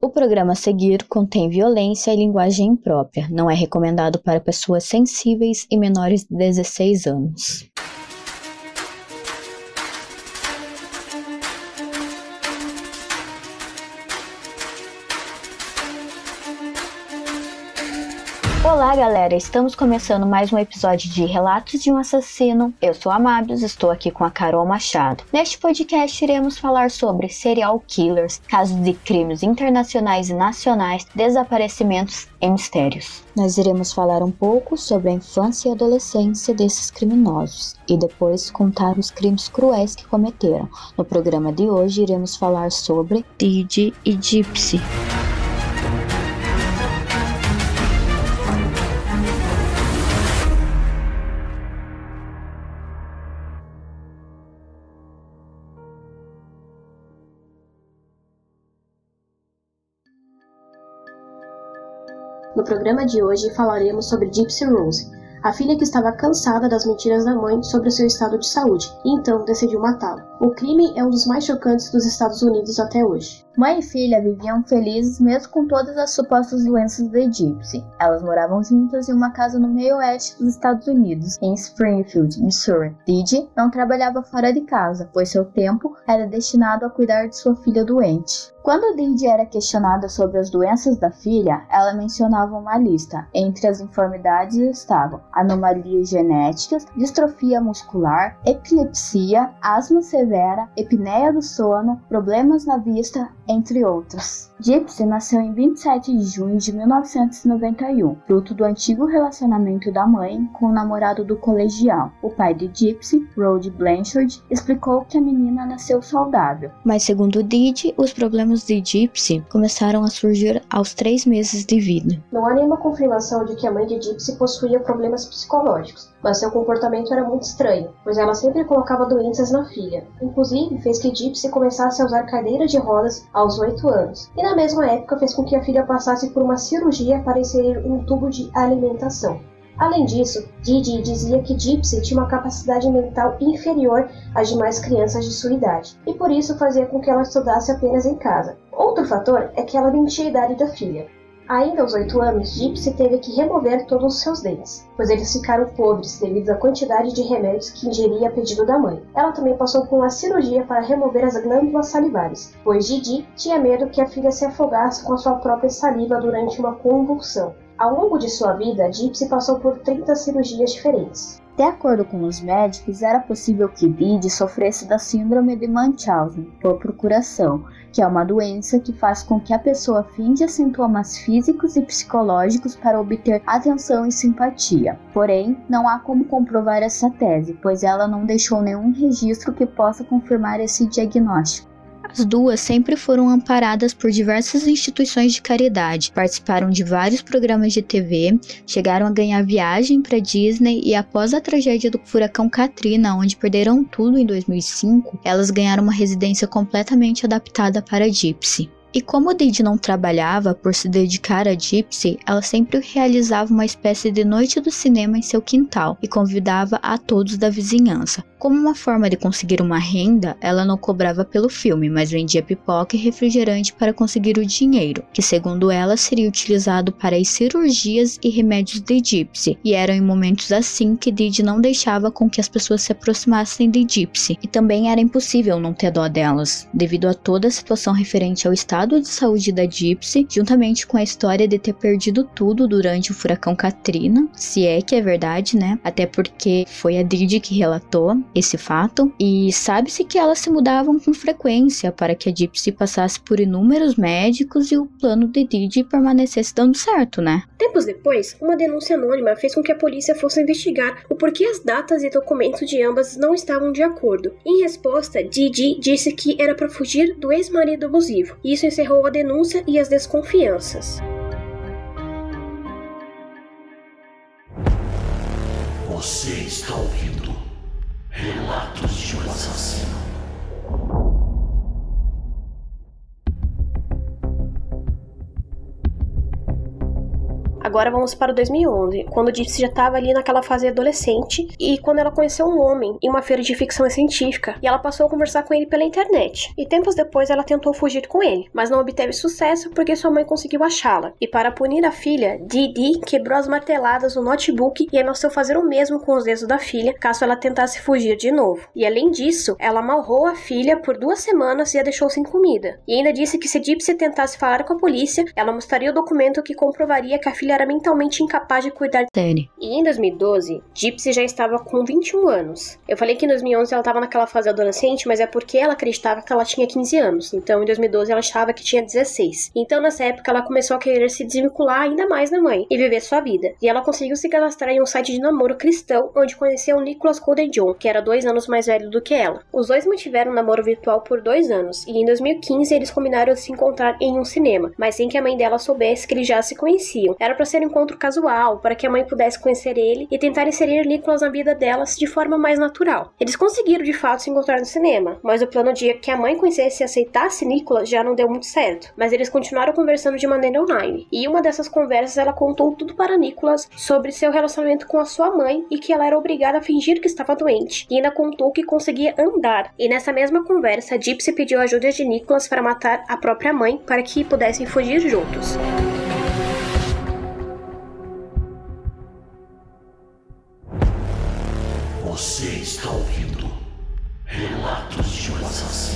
O programa a seguir contém violência e linguagem imprópria. Não é recomendado para pessoas sensíveis e menores de 16 anos. Olá, galera! Estamos começando mais um episódio de Relatos de um Assassino. Eu sou a Mábios, estou aqui com a Carol Machado. Neste podcast, iremos falar sobre serial killers, casos de crimes internacionais e nacionais, desaparecimentos e mistérios. Nós iremos falar um pouco sobre a infância e adolescência desses criminosos e depois contar os crimes cruéis que cometeram. No programa de hoje, iremos falar sobre Didi e Gypsy. No programa de hoje falaremos sobre Gypsy Rose, a filha que estava cansada das mentiras da mãe sobre o seu estado de saúde e então decidiu matá-lo. O crime é um dos mais chocantes dos Estados Unidos até hoje. Mãe e filha viviam felizes mesmo com todas as supostas doenças de Gypsy. Elas moravam juntas em uma casa no meio oeste dos Estados Unidos, em Springfield, Missouri. Didi não trabalhava fora de casa, pois seu tempo era destinado a cuidar de sua filha doente. Quando Didi era questionada sobre as doenças da filha, ela mencionava uma lista. Entre as enfermidades estavam anomalias genéticas, distrofia muscular, epilepsia, asma severa, epineia do sono, problemas na vista, entre outros. Gypsy nasceu em 27 de junho de 1991, fruto do antigo relacionamento da mãe com o namorado do colegial. O pai de Gypsy, Rod Blanchard, explicou que a menina nasceu saudável. Mas segundo Didi, os problemas de Gypsy começaram a surgir aos três meses de vida. Não há nenhuma confirmação de que a mãe de Gypsy possuía problemas psicológicos, mas seu comportamento era muito estranho, pois ela sempre colocava doenças na filha. Inclusive, fez que Gypsy começasse a usar cadeira de rodas aos 8 anos, e na mesma época fez com que a filha passasse por uma cirurgia para inserir um tubo de alimentação. Além disso, Didi dizia que Gypsy tinha uma capacidade mental inferior às demais crianças de sua idade, e por isso fazia com que ela estudasse apenas em casa. Outro fator é que ela mentia a idade da filha. Ainda aos oito anos, Gypsy teve que remover todos os seus dentes, pois eles ficaram podres devido à quantidade de remédios que ingeria a pedido da mãe. Ela também passou por uma cirurgia para remover as glândulas salivares, pois Didi tinha medo que a filha se afogasse com a sua própria saliva durante uma convulsão. Ao longo de sua vida, Gypsy passou por 30 cirurgias diferentes. De acordo com os médicos, era possível que Didi sofresse da síndrome de Munchausen por procuração, que é uma doença que faz com que a pessoa finja sintomas físicos e psicológicos para obter atenção e simpatia. Porém, não há como comprovar essa tese, pois ela não deixou nenhum registro que possa confirmar esse diagnóstico. As duas sempre foram amparadas por diversas instituições de caridade, participaram de vários programas de TV, chegaram a ganhar viagem para Disney e após a tragédia do furacão Katrina, onde perderam tudo em 2005, elas ganharam uma residência completamente adaptada para Gypsy. E como Didi não trabalhava por se dedicar a Gypsy, ela sempre realizava uma espécie de noite do cinema em seu quintal e convidava a todos da vizinhança. Como uma forma de conseguir uma renda, ela não cobrava pelo filme, mas vendia pipoca e refrigerante para conseguir o dinheiro, que segundo ela seria utilizado para as cirurgias e remédios de Gypsy, e eram em momentos assim que Didi não deixava com que as pessoas se aproximassem de Gypsy, e também era impossível não ter dó delas, devido a toda a situação referente ao estado de saúde da Gypsy, juntamente com a história de ter perdido tudo durante o furacão Katrina, se é que é verdade, né? Até porque foi a Didi que relatou esse fato, e sabe-se que elas se mudavam com frequência para que a Gypsy passasse por inúmeros médicos e o plano de Didi permanecesse dando certo, né? Tempos depois, uma denúncia anônima fez com que a polícia fosse investigar o porquê as datas e documentos de ambas não estavam de acordo. Em resposta, Didi disse que era para fugir do ex-marido abusivo. Isso encerrou a denúncia e as desconfianças. Você está ouvindo Relatos de um Assassino. Agora vamos para o 2011, quando Gypsy já estava ali naquela fase adolescente e quando ela conheceu um homem em uma feira de ficção científica e ela passou a conversar com ele pela internet. E tempos depois ela tentou fugir com ele, mas não obteve sucesso porque sua mãe conseguiu achá-la. E para punir a filha, Didi quebrou as marteladas no notebook e ameaçou fazer o mesmo com os dedos da filha caso ela tentasse fugir de novo. E além disso, ela amarrou a filha por duas semanas e a deixou sem comida. E ainda disse que se Gypsy tentasse falar com a polícia, ela mostraria o documento que comprovaria que a filha era mentalmente incapaz de cuidar dele. E em 2012, Gypsy já estava com 21 anos. Eu falei que em 2011 ela estava naquela fase adolescente, mas é porque ela acreditava que ela tinha 15 anos. Então em 2012 ela achava que tinha 16. Então nessa época ela começou a querer se desvincular ainda mais da mãe e viver sua vida. E ela conseguiu se cadastrar em um site de namoro cristão, onde conheceu o Nicholas Golden John, que era dois anos mais velho do que ela. Os dois mantiveram um namoro virtual por dois anos, e em 2015 eles combinaram de se encontrar em um cinema, mas sem que a mãe dela soubesse que eles já se conheciam. Era para ser um encontro casual, para que a mãe pudesse conhecer ele e tentar inserir Nicholas na vida delas de forma mais natural. Eles conseguiram de fato se encontrar no cinema, mas o plano de que a mãe conhecesse e aceitasse Nicholas já não deu muito certo. Mas eles continuaram conversando de maneira online, e uma dessas conversas ela contou tudo para Nicholas sobre seu relacionamento com a sua mãe e que ela era obrigada a fingir que estava doente, e ainda contou que conseguia andar. E nessa mesma conversa, Gypsy pediu ajuda de Nicholas para matar a própria mãe para que pudessem fugir juntos. Você está ouvindo Relatos de um Assassino.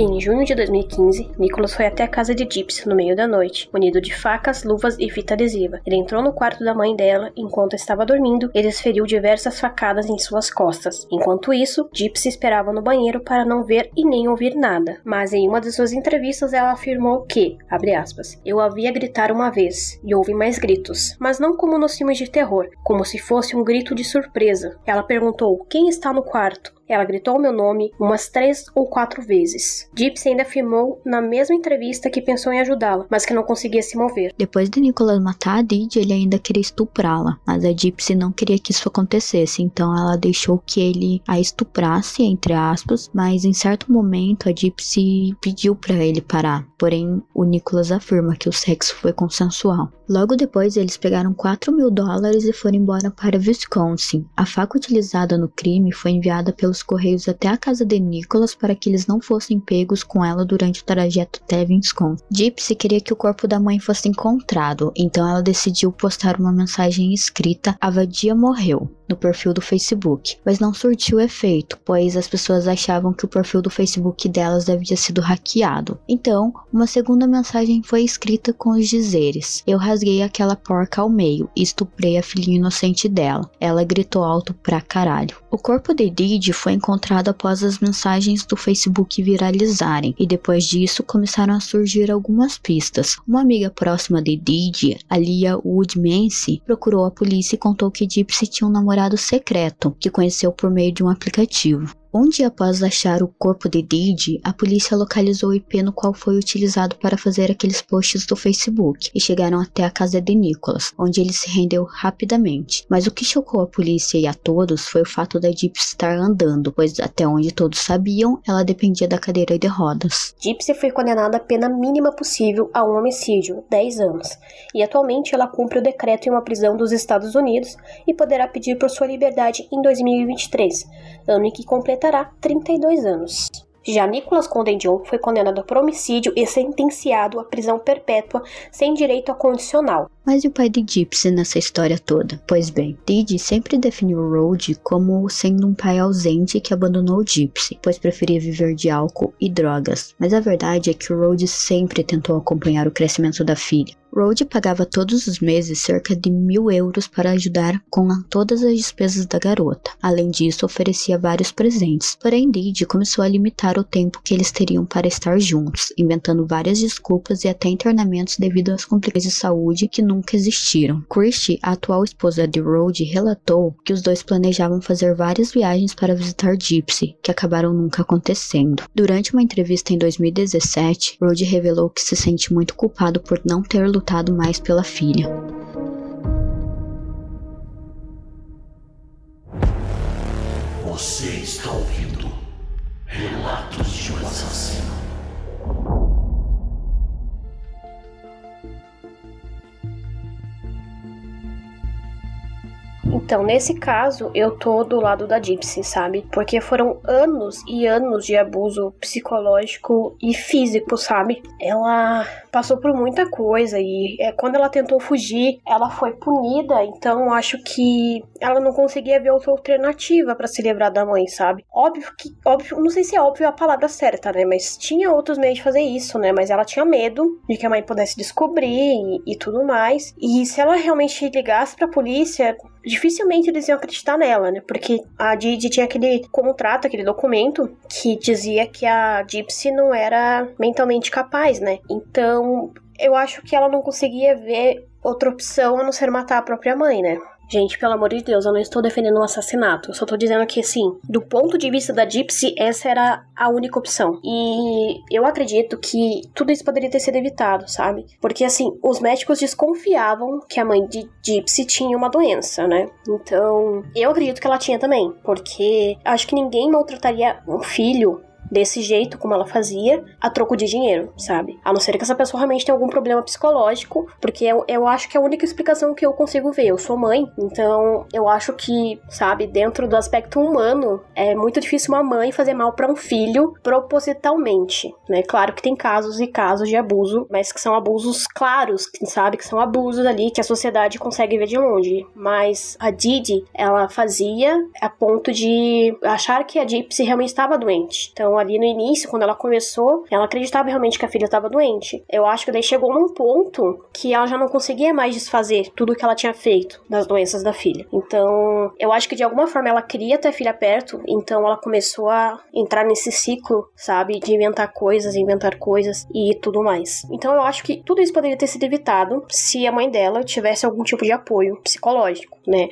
Em junho de 2015, Nicholas foi até a casa de Gypsy no meio da noite, munido de facas, luvas e fita adesiva. Ele entrou no quarto da mãe dela enquanto estava dormindo e desferiu diversas facadas em suas costas. Enquanto isso, Gypsy esperava no banheiro para não ver e nem ouvir nada. Mas em uma de suas entrevistas ela afirmou que, abre aspas, eu havia gritar uma vez e houve mais gritos, mas não como nos filmes de terror, como se fosse um grito de surpresa. Ela perguntou: "Quem está no quarto?" Ela gritou meu nome umas três ou quatro vezes. Gypsy ainda afirmou na mesma entrevista que pensou em ajudá-la, mas que não conseguia se mover. Depois de Nicholas matar a Didi, ele ainda queria estuprá-la, mas a Gypsy não queria que isso acontecesse, então ela deixou que ele a estuprasse, entre aspas, mas em certo momento a Gypsy pediu para ele parar. Porém, o Nicholas afirma que o sexo foi consensual. Logo depois, eles pegaram 4 mil dólares e foram embora para Wisconsin. A faca utilizada no crime foi enviada pelos correios até a casa de Nicholas para que eles não fossem pegos com ela durante o trajeto Wisconsin. Gypsy queria que o corpo da mãe fosse encontrado, então ela decidiu postar uma mensagem escrita: A vadia morreu no perfil do Facebook, mas não surtiu efeito, pois as pessoas achavam que o perfil do Facebook delas havia sido hackeado. Então, uma segunda mensagem foi escrita com os dizeres: Eu rasguei aquela porca ao meio e estuprei a filhinha inocente dela. Ela gritou alto pra caralho. O corpo de Didi foi encontrado após as mensagens do Facebook viralizarem, e depois disso começaram a surgir algumas pistas. Uma amiga próxima de Didi, Alia Woodmancy, procurou a polícia e contou que Gypsy tinha um namorado secreto que conheceu por meio de um aplicativo. Dia após achar o corpo de Didi, a polícia localizou o IP no qual foi utilizado para fazer aqueles posts do Facebook e chegaram até a casa de Nicholas, onde ele se rendeu rapidamente. Mas o que chocou a polícia e a todos foi o fato da Gypsy estar andando, pois até onde todos sabiam, ela dependia da cadeira de rodas. Gypsy foi condenada à pena mínima possível a um homicídio, 10 anos, e atualmente ela cumpre o decreto em uma prisão dos Estados Unidos e poderá pedir por sua liberdade em 2023, ano em que completará completará 32 anos. Já Nicholas Condendion foi condenado por homicídio e sentenciado à prisão perpétua sem direito a condicional. Mas e o pai de Gypsy nessa história toda? Pois bem, Didi sempre definiu Rode como sendo um pai ausente que abandonou Gypsy, pois preferia viver de álcool e drogas. Mas a verdade é que Rode sempre tentou acompanhar o crescimento da filha. Rode pagava todos os meses cerca de mil euros para ajudar com todas as despesas da garota. Além disso, oferecia vários presentes. Porém, Didi começou a limitar o tempo que eles teriam para estar juntos, inventando várias desculpas e até internamentos devido às complicações de saúde que nunca existiram. Christie, a atual esposa de Rode, relatou que os dois planejavam fazer várias viagens para visitar Gypsy, que acabaram nunca acontecendo. Durante uma entrevista em 2017, Rode revelou que se sente muito culpado por não ter lutado mais pela filha. Você está ouvindo Relatos de um assassino. Então, nesse caso, eu tô do lado da Gypsy, sabe? Porque foram anos e anos de abuso psicológico e físico, sabe? Ela passou por muita coisa e é, quando ela tentou fugir, ela foi punida, então acho que ela não conseguia ver outra alternativa para se livrar da mãe, sabe? Óbvio que, óbvio, não sei se é óbvio a palavra certa, né? Mas tinha outros meios de fazer isso, né? Mas ela tinha medo de que a mãe pudesse descobrir e, e tudo mais. E se ela realmente ligasse pra polícia, dificilmente eles iam acreditar nela, né? Porque a Didi tinha aquele contrato, aquele documento que dizia que a Gypsy não era mentalmente capaz, né? Então, eu acho que ela não conseguia ver outra opção a não ser matar a própria mãe, né? Gente, pelo amor de Deus, eu não estou defendendo um assassinato. Eu só tô dizendo que, assim, do ponto de vista da Gypsy, essa era a única opção. E eu acredito que tudo isso poderia ter sido evitado, sabe? Porque, assim, os médicos desconfiavam que a mãe de Gypsy tinha uma doença, né? Então, eu acredito que ela tinha também. Porque acho que ninguém maltrataria um filho desse jeito, como ela fazia, a troco de dinheiro, sabe? A não ser que essa pessoa realmente tenha algum problema psicológico, porque eu, eu acho que é a única explicação que eu consigo ver. Eu sou mãe, então eu acho que, sabe, dentro do aspecto humano, é muito difícil uma mãe fazer mal para um filho propositalmente, né? Claro que tem casos e casos de abuso, mas que são abusos claros, que sabe que são abusos ali que a sociedade consegue ver de longe. Mas a Didi, ela fazia a ponto de achar que a Gypsy realmente estava doente. Então ali no início, quando ela começou, ela acreditava realmente que a filha estava doente. Eu acho que daí chegou num ponto que ela já não conseguia mais desfazer tudo que ela tinha feito das doenças da filha. Então, eu acho que de alguma forma ela queria ter a filha perto, então ela começou a entrar nesse ciclo, sabe, de inventar coisas, inventar coisas e tudo mais. Então, eu acho que tudo isso poderia ter sido evitado se a mãe dela tivesse algum tipo de apoio psicológico, né?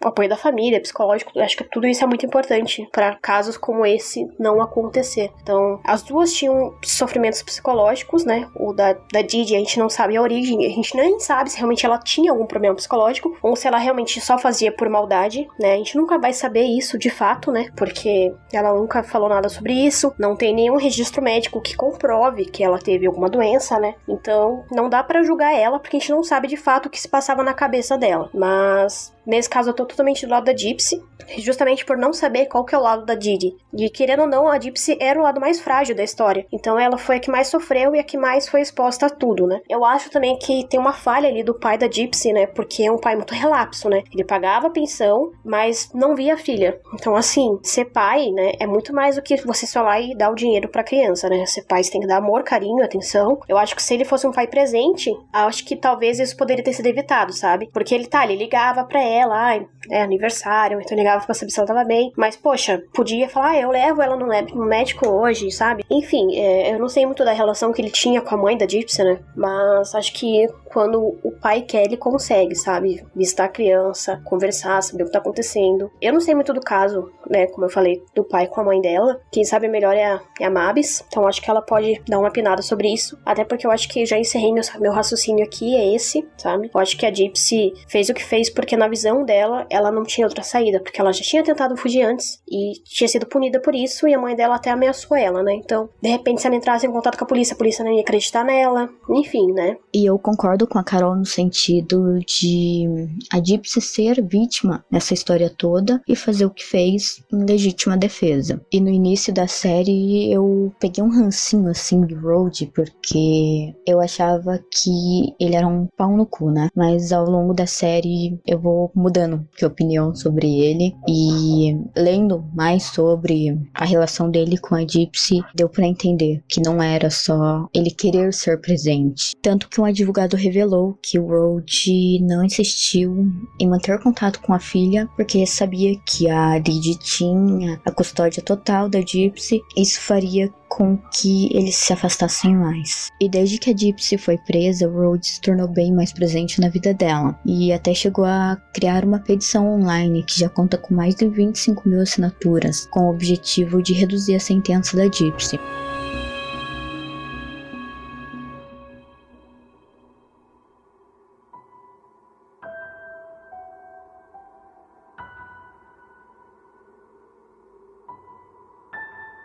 Apoio da família, psicológico, acho que tudo isso é muito importante para casos como esse não acontecer. Então, as duas tinham sofrimentos psicológicos, né? O da, da Didi, a gente não sabe a origem, a gente nem sabe se realmente ela tinha algum problema psicológico ou se ela realmente só fazia por maldade, né? A gente nunca vai saber isso de fato, né? Porque ela nunca falou nada sobre isso, não tem nenhum registro médico que comprove que ela teve alguma doença, né? Então, não dá para julgar ela porque a gente não sabe de fato o que se passava na cabeça dela. Mas Nesse caso, eu tô totalmente do lado da Gypsy, justamente por não saber qual que é o lado da Didi. E querendo ou não, a Gypsy era o lado mais frágil da história. Então ela foi a que mais sofreu e a que mais foi exposta a tudo, né? Eu acho também que tem uma falha ali do pai da Gypsy, né? Porque é um pai muito relapso, né? Ele pagava a pensão, mas não via a filha. Então, assim, ser pai, né? É muito mais do que você só lá e dar o dinheiro pra criança, né? Ser pai, você tem que dar amor, carinho, atenção. Eu acho que se ele fosse um pai presente, acho que talvez isso poderia ter sido evitado, sabe? Porque ele tá, ele ligava pra ela ai, é aniversário, então ligava pra saber se ela tava bem. Mas, poxa, podia falar, ah, eu levo ela no, médico hoje, sabe? Enfim, é, eu não sei muito da relação que ele tinha com a mãe da Gypsy, né? Mas acho que quando o pai quer, ele consegue, sabe? Visitar a criança, conversar, saber o que tá acontecendo. Eu não sei muito do caso, né? Como eu falei, do pai com a mãe dela. Quem sabe melhor é a, é a Mabis. Então acho que ela pode dar uma pinada sobre isso. Até porque eu acho que já encerrei meu, meu raciocínio aqui, é esse, sabe? Eu acho que a Gypsy fez o que fez porque na visão dela, ela não tinha outra saída. Porque ela já tinha tentado fugir antes e tinha sido punida por isso. E a mãe dela até ameaçou ela, né? Então, de repente, se ela entrasse em contato com a polícia, a polícia não ia acreditar nela. Enfim, né? E eu concordo com a Carol no sentido de a Gypsy ser vítima nessa história toda e fazer o que fez em legítima defesa. E no início da série eu peguei um rancinho assim de Road porque eu achava que ele era um pau no cu, né? Mas ao longo da série eu vou mudando opinião sobre ele e lendo mais sobre a relação dele com a Gypsy, deu para entender que não era só ele querer ser presente. Tanto que um advogado revelou que o Road não insistiu em manter contato com a filha porque sabia que a Didi tinha a custódia total da Gypsy. Isso faria com que eles se afastassem mais. E desde que a Gypsy foi presa, Road se tornou bem mais presente na vida dela e até chegou a criar uma petição online que já conta com mais de 25 mil assinaturas, com o objetivo de reduzir a sentença da Gypsy.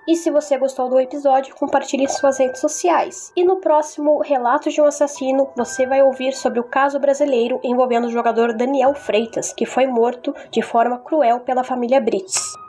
E se você gostou do episódio, compartilhe em suas redes sociais. E no próximo Relatos de um Assassino, você vai ouvir sobre o caso brasileiro envolvendo o jogador Daniel Freitas, que foi morto de forma cruel pela família Brits.